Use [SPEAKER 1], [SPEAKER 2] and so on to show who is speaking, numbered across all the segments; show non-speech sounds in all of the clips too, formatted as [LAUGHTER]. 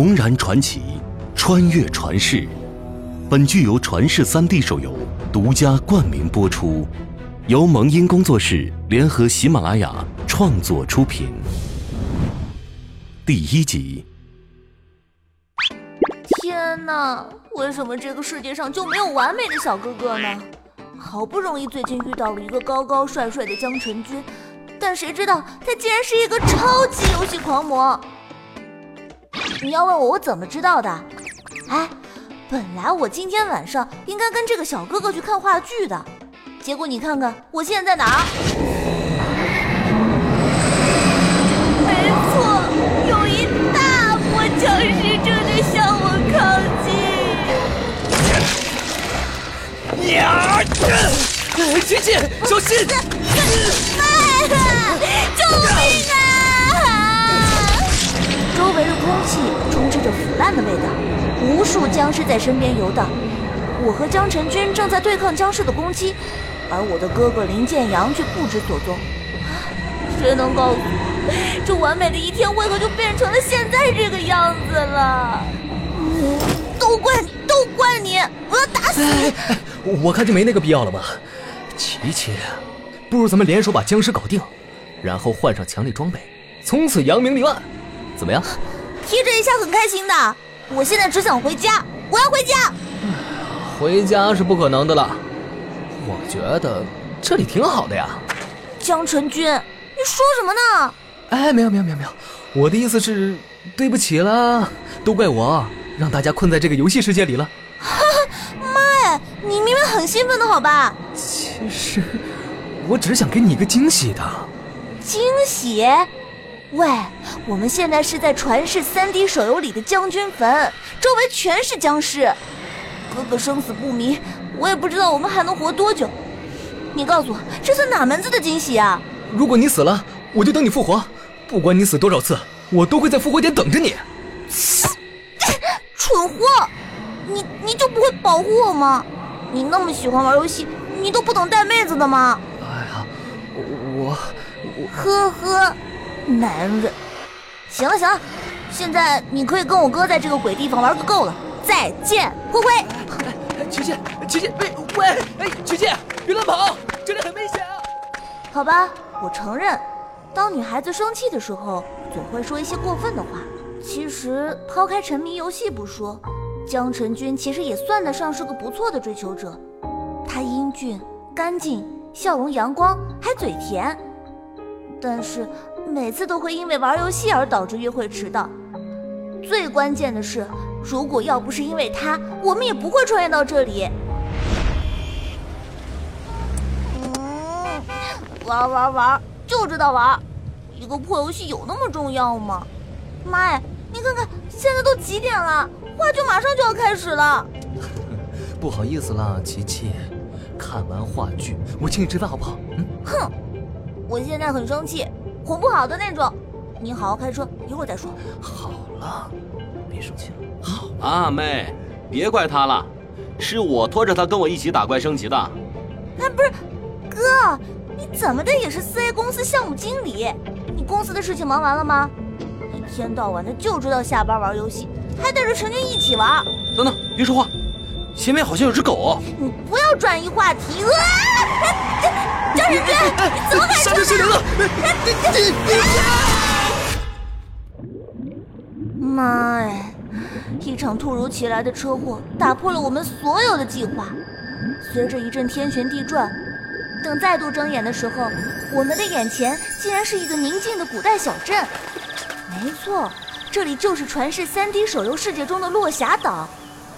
[SPEAKER 1] 重燃传奇，穿越传世。本剧由传世 3D 手游独家冠名播出，由萌音工作室联合喜马拉雅创作出品。第一集。
[SPEAKER 2] 天哪，为什么这个世界上就没有完美的小哥哥呢？好不容易最近遇到了一个高高帅帅的江晨君，但谁知道他竟然是一个超级游戏狂魔。你要问我我怎么知道的？哎，本来我今天晚上应该跟这个小哥哥去看话剧的，结果你看看我现在在哪儿？没错，有一大波僵尸正在向我靠近。
[SPEAKER 3] 呀！琪琪，小心！
[SPEAKER 2] 救命啊！充斥着腐烂的味道，无数僵尸在身边游荡。我和江晨君正在对抗僵尸的攻击，而我的哥哥林建阳却不知所踪。谁能告诉我，这完美的一天为何就变成了现在这个样子了？都怪你，都怪你！我要打死你！
[SPEAKER 3] 我看就没那个必要了吧。琪琪，不如咱们联手把僵尸搞定，然后换上强力装备，从此扬名立万，怎么样？
[SPEAKER 2] 提这一下很开心的。我现在只想回家，我要回家。
[SPEAKER 3] 回家是不可能的了。我觉得这里挺好的呀。
[SPEAKER 2] 江晨君，你说什么呢？
[SPEAKER 3] 哎，没有没有没有没有，我的意思是，对不起了，都怪我让大家困在这个游戏世界里了。[LAUGHS]
[SPEAKER 2] 妈呀，你明明很兴奋的好吧？
[SPEAKER 3] 其实，我只是想给你一个惊喜的。
[SPEAKER 2] 惊喜？喂，我们现在是在传世三 D 手游里的将军坟，周围全是僵尸。哥哥生死不明，我也不知道我们还能活多久。你告诉我，这算哪门子的惊喜啊？
[SPEAKER 3] 如果你死了，我就等你复活，不管你死多少次，我都会在复活点等着你。
[SPEAKER 2] 蠢货！你你就不会保护我吗？你那么喜欢玩游戏，你都不懂带妹子的吗？
[SPEAKER 3] 哎呀，我我
[SPEAKER 2] 呵呵，男人。行了行了，现在你可以跟我哥在这个鬼地方玩个够了。再见，灰灰。
[SPEAKER 3] 琪琪，琪琪，喂喂，哎，琪琪，别乱跑，这里很危险啊。
[SPEAKER 2] 好吧，我承认，当女孩子生气的时候，总会说一些过分的话。其实，抛开沉迷游戏不说，江晨君其实也算得上是个不错的追求者。他英俊、干净、笑容阳光，还嘴甜。但是每次都会因为玩游戏而导致约会迟到。最关键的是，如果要不是因为他，我们也不会穿越到这里。嗯，玩玩玩，就知道玩。一个破游戏有那么重要吗？妈呀，你看看，现在都几点了？话剧马上就要开始了。[LAUGHS]
[SPEAKER 3] 不好意思啦，琪琪，看完话剧我请你吃饭好不好？
[SPEAKER 2] 嗯。哼，我现在很生气，哄不好的那种。你好好开车，一会儿再说。
[SPEAKER 3] 好了，别生气了。好
[SPEAKER 4] 啊，妹，别怪他了，是我拖着他跟我一起打怪升级的。
[SPEAKER 2] 哎，不是，哥，你怎么的也是四 A 公司项目经理？你公司的事情忙完了吗？一天到晚的就知道下班玩游戏，还带着陈军一起玩。
[SPEAKER 4] 等等，别说话，前面好像有只狗。
[SPEAKER 2] 你不要转移话题。啊！张晨军，你怎么敢
[SPEAKER 3] 刹车失灵了！
[SPEAKER 2] 妈呀！一场突如其来的车祸打破了我们所有的计划。随着一阵天旋地转，等再度睁眼的时候，我们的眼前竟然是一个宁静的古代小镇。没错，这里就是传世 3D 手游世界中的落霞岛。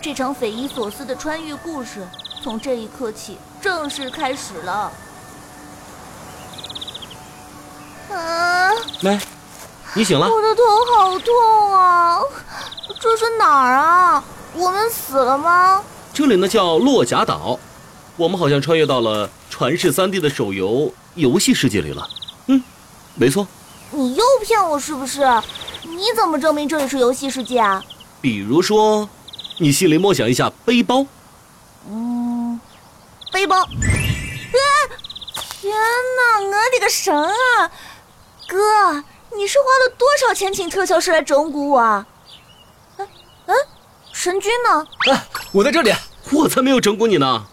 [SPEAKER 2] 这场匪夷所思的穿越故事，从这一刻起正式开始了。啊，
[SPEAKER 4] 妹，你醒了？
[SPEAKER 2] 我的头好痛啊！这是哪儿啊？我们死了吗？
[SPEAKER 4] 这里呢叫落霞岛，我们好像穿越到了传世三 D 的手游游戏世界里了。嗯，没错。
[SPEAKER 2] 你又骗我是不是？你怎么证明这里是游戏世界啊？
[SPEAKER 4] 比如说，你心里默想一下背包。
[SPEAKER 2] 嗯，背包。啊！天哪，我的个神啊！哥，你是花了多少钱请特效师来整蛊我？啊？神君呢？
[SPEAKER 3] 哎，我在这里。
[SPEAKER 4] 我才没有整蛊你呢！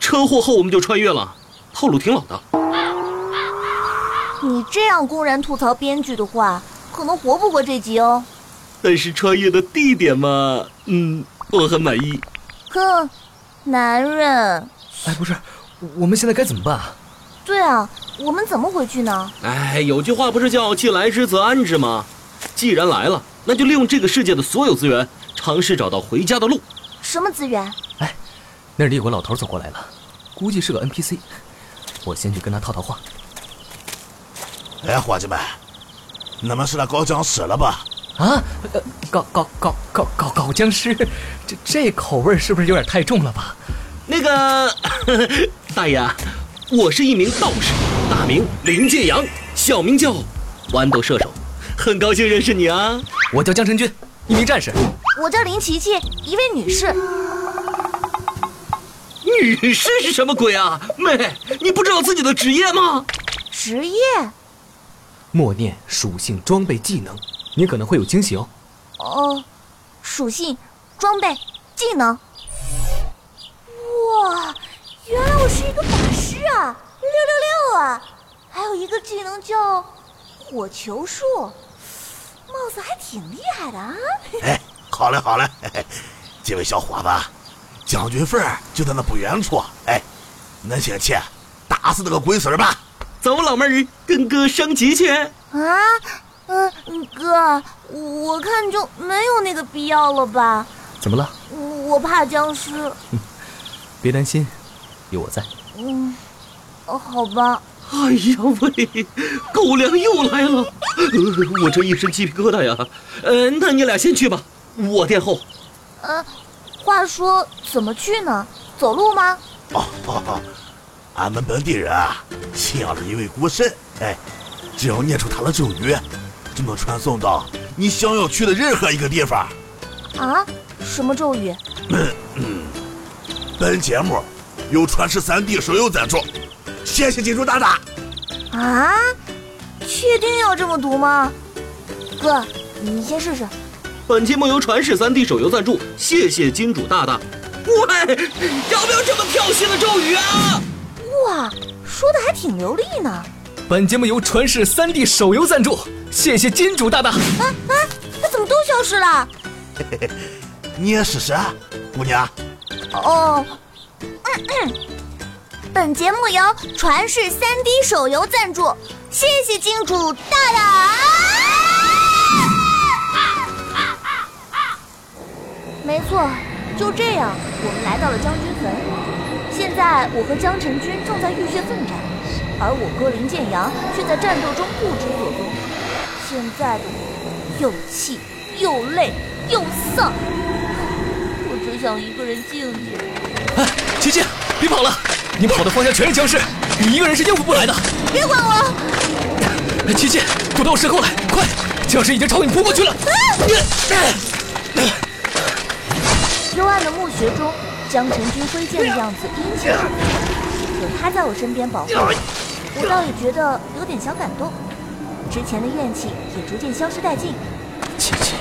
[SPEAKER 4] 车祸后我们就穿越了，套路挺老的。
[SPEAKER 2] 你这样公然吐槽编剧的话，可能活不过这集哦。
[SPEAKER 4] 但是穿越的地点嘛，嗯，我很满意。
[SPEAKER 2] 哼，男人。
[SPEAKER 3] 哎，不是，我们现在该怎么办啊？
[SPEAKER 2] 对啊，我们怎么回去呢？
[SPEAKER 4] 哎，有句话不是叫“既来之则安之”吗？既然来了，那就利用这个世界的所有资源，尝试找到回家的路。
[SPEAKER 2] 什么资源？
[SPEAKER 3] 哎，那里有个老头走过来了，估计是个 NPC。我先去跟他套套话。
[SPEAKER 5] 哎，伙计们，你们是来搞僵尸了吧？
[SPEAKER 3] 啊，搞搞搞搞搞搞僵尸，这这口味是不是有点太重了吧？
[SPEAKER 4] 那个 [LAUGHS] 大爷，我是一名道士，大名林建阳，小名叫豌豆射手，很高兴认识你啊。
[SPEAKER 3] 我叫江晨君，一名战士。
[SPEAKER 2] 我叫林琪琪，一位女士。
[SPEAKER 4] 女士是什么鬼啊？妹，你不知道自己的职业吗？
[SPEAKER 2] 职业？
[SPEAKER 3] 默念属性、装备、技能，你可能会有惊喜哦。
[SPEAKER 2] 哦，属性、装备、技能。哇，原来我是一个法师啊！六六六啊！还有一个技能叫火球术，貌似还挺厉害的啊！
[SPEAKER 5] 哎，好嘞好嘞，[LAUGHS] 这位小伙子，将军坟就在那不远处。哎，恁先去打死那个龟孙吧。
[SPEAKER 4] 走，老妹儿，跟哥升级去。啊，
[SPEAKER 2] 嗯，哥，我看就没有那个必要了吧？
[SPEAKER 3] 怎么了？
[SPEAKER 2] 我怕僵尸。
[SPEAKER 3] 别担心，有我在。
[SPEAKER 2] 嗯，哦，好吧。
[SPEAKER 4] 哎呀喂，狗粮又来了，呃我这一身鸡皮疙瘩呀。呃，那你俩先去吧，我殿后。
[SPEAKER 2] 呃，话说怎么去呢？走路吗？
[SPEAKER 5] 哦，俺们本地人啊，信仰着一位古神，哎，只要念出他的咒语，就能传送到你想要去的任何一个地方。
[SPEAKER 2] 啊？什么咒语？
[SPEAKER 5] 嗯嗯本节目由传世三 D 手游赞助，谢谢金主大大。
[SPEAKER 2] 啊？确定要这么读吗？哥，你先试试。
[SPEAKER 4] 本节目由传世三 D 手游赞助，谢谢金主大大。喂，要不要这么跳戏的咒语啊？
[SPEAKER 2] 哇，说的还挺流利呢。
[SPEAKER 3] 本节目由传世三 D 手游赞助，谢谢金主大大。啊
[SPEAKER 2] 啊，那怎么都消失了？
[SPEAKER 5] 嘿嘿嘿你也试试，姑娘。
[SPEAKER 2] 哦，嗯嗯，本节目由传世三 D 手游赞助，谢谢金主大大。没错，就这样，我们来到了将军坟。现在我和江晨君正在浴血奋战，而我哥林建阳却在战斗中不知所踪。现在的我又气又累又丧。我只想一个人静静。
[SPEAKER 3] 哎，琪琪，别跑了！你跑的方向全是僵尸，你一个人是应付不来的。
[SPEAKER 2] 别管我！
[SPEAKER 3] 哎，琪琪，躲到我身后来，快！僵尸已经朝你扑过去了。
[SPEAKER 2] 幽暗的墓穴中，江晨君挥剑的样子阴气十足，有他在我身边保护我，我倒也觉得有点小感动。之前的怨气也逐渐消失殆尽。
[SPEAKER 3] 琪琪，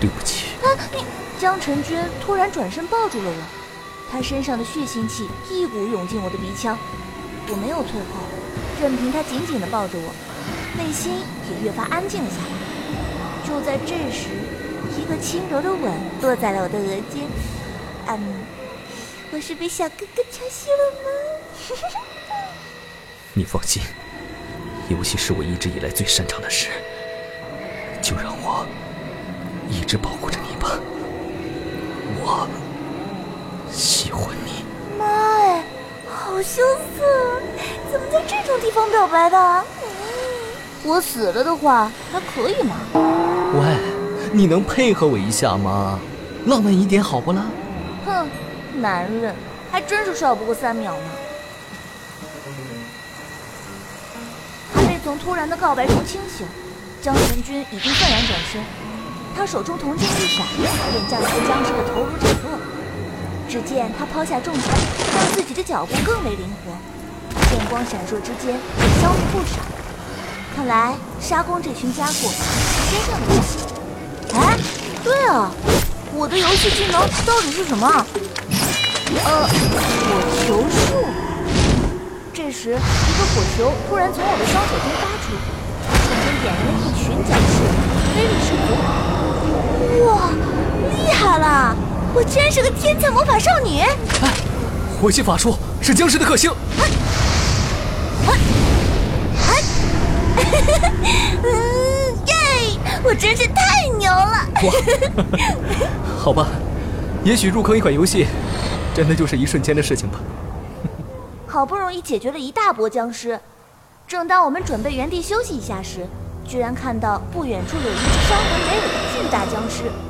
[SPEAKER 3] 对不起。
[SPEAKER 2] 啊，你。江晨君突然转身抱住了我，他身上的血腥气一股涌进我的鼻腔，我没有退后，任凭他紧紧地抱着我，内心也越发安静了下来。就在这时，一个轻柔的吻落在了我的额间。嗯，我是被小哥哥调戏了吗？[LAUGHS]
[SPEAKER 3] 你放心，游戏是我一直以来最擅长的事，就让我一直保护着你吧。我喜欢你，
[SPEAKER 2] 妈哎，好羞涩，怎么在这种地方表白的？我死了的话还可以吗？
[SPEAKER 3] 喂，你能配合我一下吗？浪漫一点好不啦？
[SPEAKER 2] 哼，男人还真是少不过三秒呢。还没从突然的告白中清醒，江晨君已经愤然转身。他手中铜剑一闪，便将一个僵尸的头颅斩落。只见他抛下重锤，让自己的脚步更为灵活，剑光闪烁之间也，消灭不少。看来杀光这群家伙是真正的事。哎，对啊，我的游戏技能到底是什么？呃，火球术。这时，一个火球突然从我的双手中发出，瞬间点燃了一群僵尸，威力十足。哇，厉害了！我居然是个天才魔法少女！
[SPEAKER 3] 哎，火系法术是僵尸的克星。
[SPEAKER 2] 哎，嗯，耶！我真是太牛了！
[SPEAKER 3] 哇，好吧，也许入坑一款游戏，真的就是一瞬间的事情吧。
[SPEAKER 2] 好不容易解决了一大波僵尸，正当我们准备原地休息一下时，居然看到不远处有一只伤痕累累的巨大僵尸，正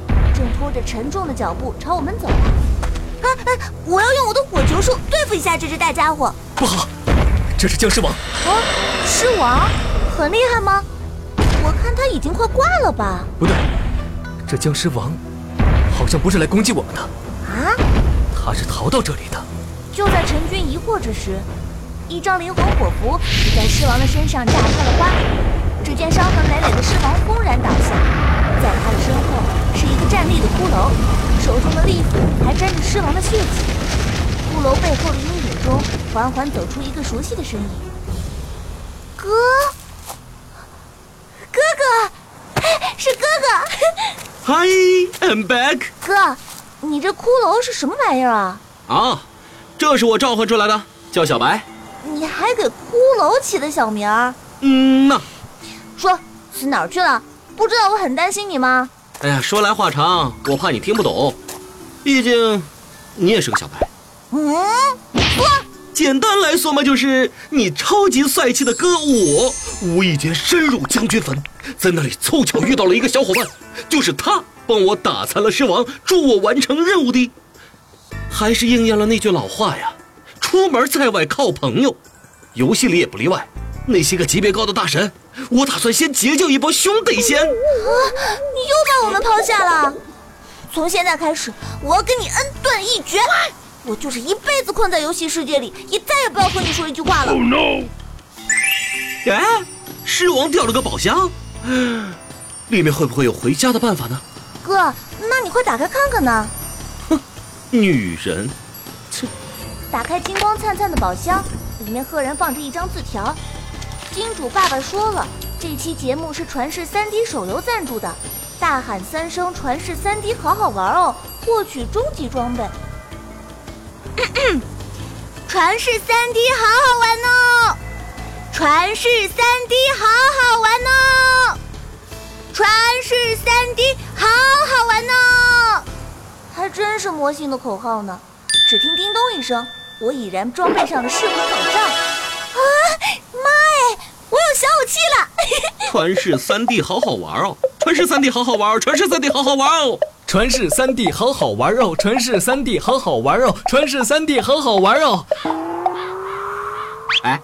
[SPEAKER 2] 拖着沉重的脚步朝我们走来。啊啊！我要用我的火球术对付一下这只大家伙。
[SPEAKER 3] 不好，这是僵尸王。
[SPEAKER 2] 啊，尸王，很厉害吗？我看他已经快挂了吧。
[SPEAKER 3] 不对，这僵尸王好像不是来攻击我们的。
[SPEAKER 2] 啊？
[SPEAKER 3] 他是逃到这里的。
[SPEAKER 2] 就在陈军疑惑之时，一张灵魂火符就在狮王的身上炸开了花。只见伤痕累累的狮王轰然倒下，在他的身后是一个站立的骷髅，手中的利斧还沾着狮王的血迹。骷髅背后的阴影中，缓缓走出一个熟悉的身影。哥，哥哥，是哥
[SPEAKER 4] 哥。Hi，I'm back。
[SPEAKER 2] 哥，你这骷髅是什么玩意儿啊？
[SPEAKER 4] 啊。这是我召唤出来的，叫小白。
[SPEAKER 2] 你还给骷髅起的小名儿？
[SPEAKER 4] 嗯呐。
[SPEAKER 2] 说死哪儿去了？不知道我很担心你吗？
[SPEAKER 4] 哎呀，说来话长，我怕你听不懂。毕竟，你也是个小白。
[SPEAKER 2] 嗯。说。
[SPEAKER 4] 简单来说嘛，就是你超级帅气的哥我，无意间深入将军坟，在那里凑巧遇到了一个小伙伴，就是他帮我打残了狮王，助我完成任务的。还是应验了那句老话呀，出门在外靠朋友，游戏里也不例外。那些个级别高的大神，我打算先结交一波兄弟先。啊！
[SPEAKER 2] 你又把我们抛下了。从现在开始，我要跟你恩断义绝。我就是一辈子困在游戏世界里，也再也不要和你说一句话了。Oh no！
[SPEAKER 4] 哎，狮王掉了个宝箱，里面会不会有回家的办法呢？
[SPEAKER 2] 哥，那你快打开看看呢。
[SPEAKER 4] 哼女人，
[SPEAKER 2] 切！打开金光灿灿的宝箱，里面赫然放着一张字条。金主爸爸说了，这期节目是传世三 D 手游赞助的，大喊三声“传世三 D” 好好玩哦，获取终极装备。[COUGHS] 传世三 D 好好玩哦！传世三 D 好好玩哦！传世三 D 好好玩哦！还真是魔性的口号呢！只听叮咚一声，我已然装备上了噬魂宝杖。小武器了！[LAUGHS]
[SPEAKER 4] 传世三 D 好好玩哦！传世三 D 好好玩哦！传世三 D 好好玩哦！
[SPEAKER 3] 传世三 D 好好玩哦！传世三 D 好好玩哦！传世三 D 好好玩哦！
[SPEAKER 4] 哎，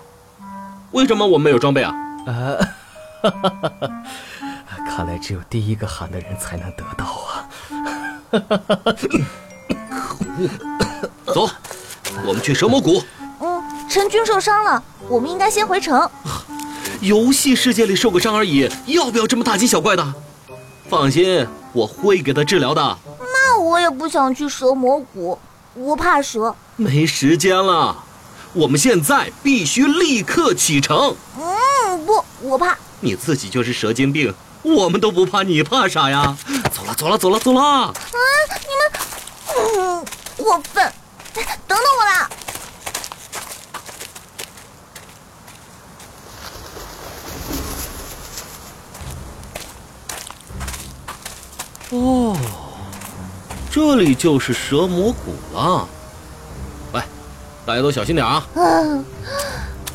[SPEAKER 4] 为什么我没有装备啊？
[SPEAKER 3] 呃，哈哈哈哈看来只有第一个喊的人才能得到啊！
[SPEAKER 4] 可恶！走，我们去蛇魔谷。
[SPEAKER 2] 嗯，陈军受伤了，我们应该先回城。[LAUGHS]
[SPEAKER 4] 游戏世界里受个伤而已，要不要这么大惊小怪的？放心，我会给他治疗的。
[SPEAKER 2] 那我也不想去蛇魔谷，我怕蛇。
[SPEAKER 4] 没时间了，我们现在必须立刻启程。
[SPEAKER 2] 嗯，不，我怕。
[SPEAKER 4] 你自己就是蛇精病。我们都不怕，你怕啥呀？走了，走了，走了，走了！啊，
[SPEAKER 2] 你们，嗯，过分！等等我啦！
[SPEAKER 4] 哦，这里就是蛇魔谷了。喂，大家都小心点啊！
[SPEAKER 2] 嗯，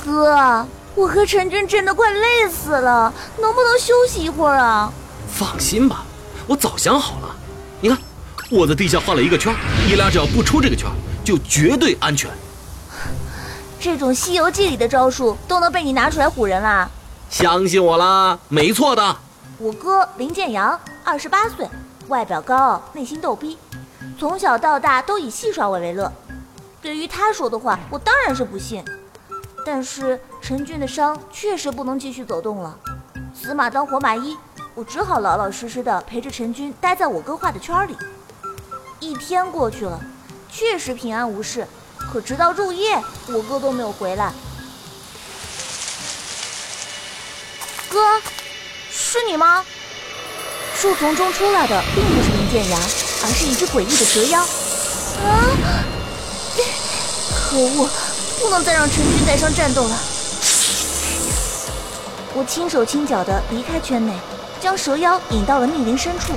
[SPEAKER 2] 哥。我和陈真真的快累死了，能不能休息一会儿啊？
[SPEAKER 4] 放心吧，我早想好了。你看，我在地下画了一个圈，你俩只要不出这个圈，就绝对安全。
[SPEAKER 2] 这种《西游记》里的招数都能被你拿出来唬人啦？
[SPEAKER 4] 相信我啦，没错的。
[SPEAKER 2] 我哥林建阳，二十八岁，外表高傲，内心逗逼，从小到大都以戏耍我为乐。对于他说的话，我当然是不信。但是陈俊的伤确实不能继续走动了，死马当活马医，我只好老老实实的陪着陈军待在我哥画的圈里。一天过去了，确实平安无事。可直到入夜，我哥都没有回来。哥，是你吗？树丛中出来的并不是林建牙，而是一只诡异的蛇妖。啊！可恶，不能再让陈军带伤战斗了。我轻手轻脚的离开圈内，将蛇妖引到了密林深处。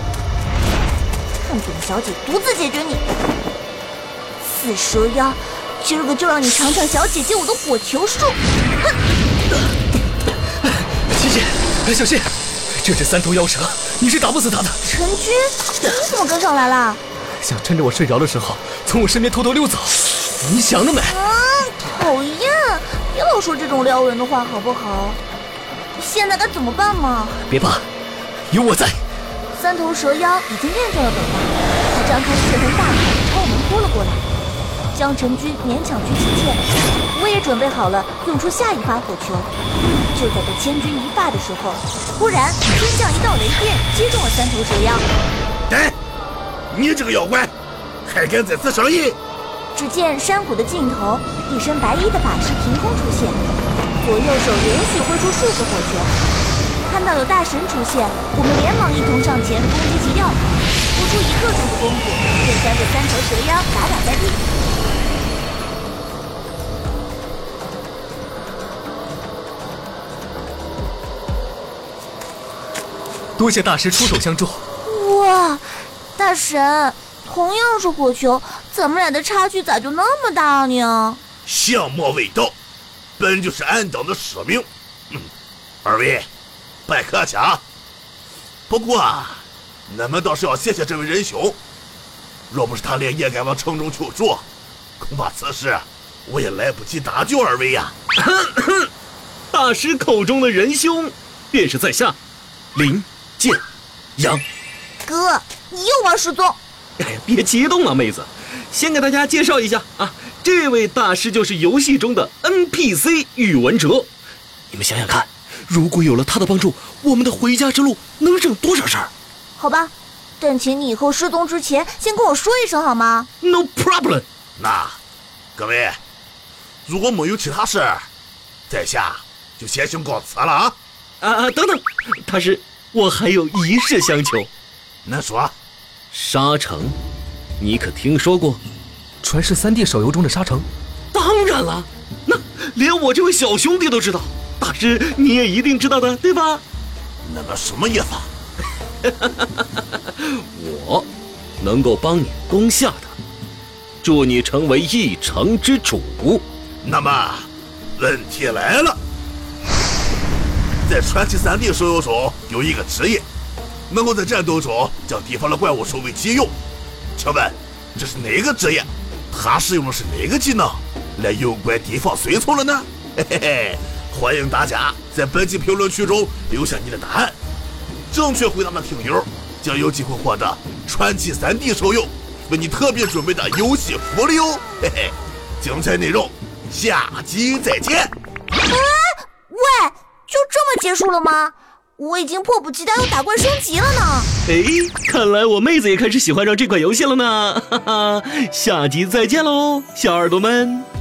[SPEAKER 2] 看本小姐独自解决你！死蛇妖，今儿个就让你尝尝小姐姐我的火球术！哼！
[SPEAKER 3] 姐姐，小心！这只三头妖蛇，你是打不死它的。
[SPEAKER 2] 陈军，你怎么跟上来了？
[SPEAKER 3] 想趁着我睡着的时候，从我身边偷偷溜走。你想得美！
[SPEAKER 2] 啊，讨厌！别老说这种撩人的话，好不好？现在该怎么办嘛？
[SPEAKER 3] 别怕，有我在。
[SPEAKER 2] 三头蛇妖已经厌倦了等待，他张开血盆大口朝我们扑了过来。将陈军勉强去妻妾，我也准备好了用出下一发火球。就在这千钧一发的时候，忽然天降一道雷电，击中了三头蛇妖。
[SPEAKER 5] 哎，你这个妖怪，还敢在此生意？
[SPEAKER 2] 只见山谷的尽头，一身白衣的法师凭空出现，左右手连续挥出数个火球。看到有大神出现，我们连忙一同上前攻击其要害，不出一刻钟的功夫，便将这三头蛇妖打倒在地。
[SPEAKER 3] 多谢大师出手相助。
[SPEAKER 2] 哇，大神！同样是火球，咱们俩的差距咋就那么大呢？
[SPEAKER 5] 相貌未到，本就是俺党的使命。嗯，二位，拜客气啊。不过，啊，你们倒是要谢谢这位仁兄，若不是他连夜赶往城中求助，恐怕此事我也来不及搭救二位呀。[LAUGHS]
[SPEAKER 4] 大师口中的仁兄，便是在下林建阳。
[SPEAKER 2] 哥，你又玩失踪。
[SPEAKER 4] 哎呀，别激动啊，妹子，先给大家介绍一下啊，这位大师就是游戏中的 NPC 宇文哲。你们想想看，如果有了他的帮助，我们的回家之路能省多少事儿？
[SPEAKER 2] 好吧，但请你以后失踪之前先跟我说一声好吗
[SPEAKER 4] ？No problem。
[SPEAKER 5] 那各位，如果没有其他事，在下就先行告辞了啊！
[SPEAKER 4] 啊啊，等等，大师，我还有一事相求。
[SPEAKER 5] 那说。
[SPEAKER 4] 沙城，你可听说过？
[SPEAKER 3] 传世三 D 手游中的沙城？
[SPEAKER 4] 当然了，那连我这位小兄弟都知道，大师你也一定知道的，对吧？
[SPEAKER 5] 那么什么意思？[LAUGHS]
[SPEAKER 4] 我能够帮你攻下它，助你成为一城之主。
[SPEAKER 5] 那么，问题来了，在传奇三 D 手游中有一个职业。能够在战斗中将敌方的怪物收为己用，请问这是哪个职业？他使用的是哪个技能来诱拐敌方随从了呢？嘿 [LAUGHS] 嘿嘿！欢迎大家在本期评论区中留下你的答案，正确回答的听友将有机会获得传奇三 D 手游为你特别准备的游戏福利哦！[LAUGHS] 嘿嘿，精彩内容下集再见。哎，
[SPEAKER 2] 喂，就这么结束了吗？我已经迫不及待要打怪升级了呢！
[SPEAKER 4] 哎，看来我妹子也开始喜欢上这款游戏了呢！哈哈，下集再见喽，小耳朵们。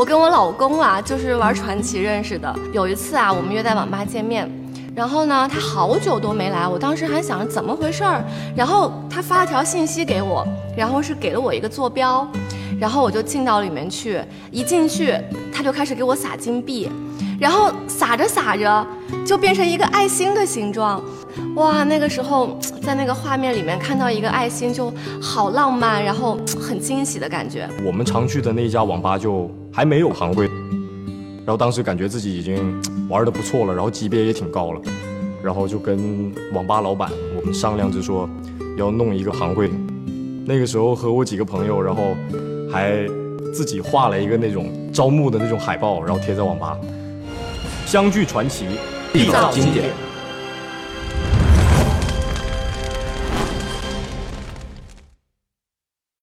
[SPEAKER 6] 我跟我老公啊，就是玩传奇认识的。有一次啊，我们约在网吧见面，然后呢，他好久都没来，我当时还想着怎么回事儿，然后他发了条信息给我，然后是给了我一个坐标，然后我就进到里面去，一进去他就开始给我撒金币，然后撒着撒着就变成一个爱心的形状，哇！那个时候在那个画面里面看到一个爱心就好浪漫，然后很惊喜的感觉。
[SPEAKER 7] 我们常去的那一家网吧就还没有行会，然后当时感觉自己已经 [TSK] 玩的不错了，然后级别也挺高了，然后就跟网吧老板我们商量着说要弄一个行会。那个时候和我几个朋友，然后还自己画了一个那种招募的那种海报，然后贴在网吧。相聚传奇，
[SPEAKER 3] 缔造经典。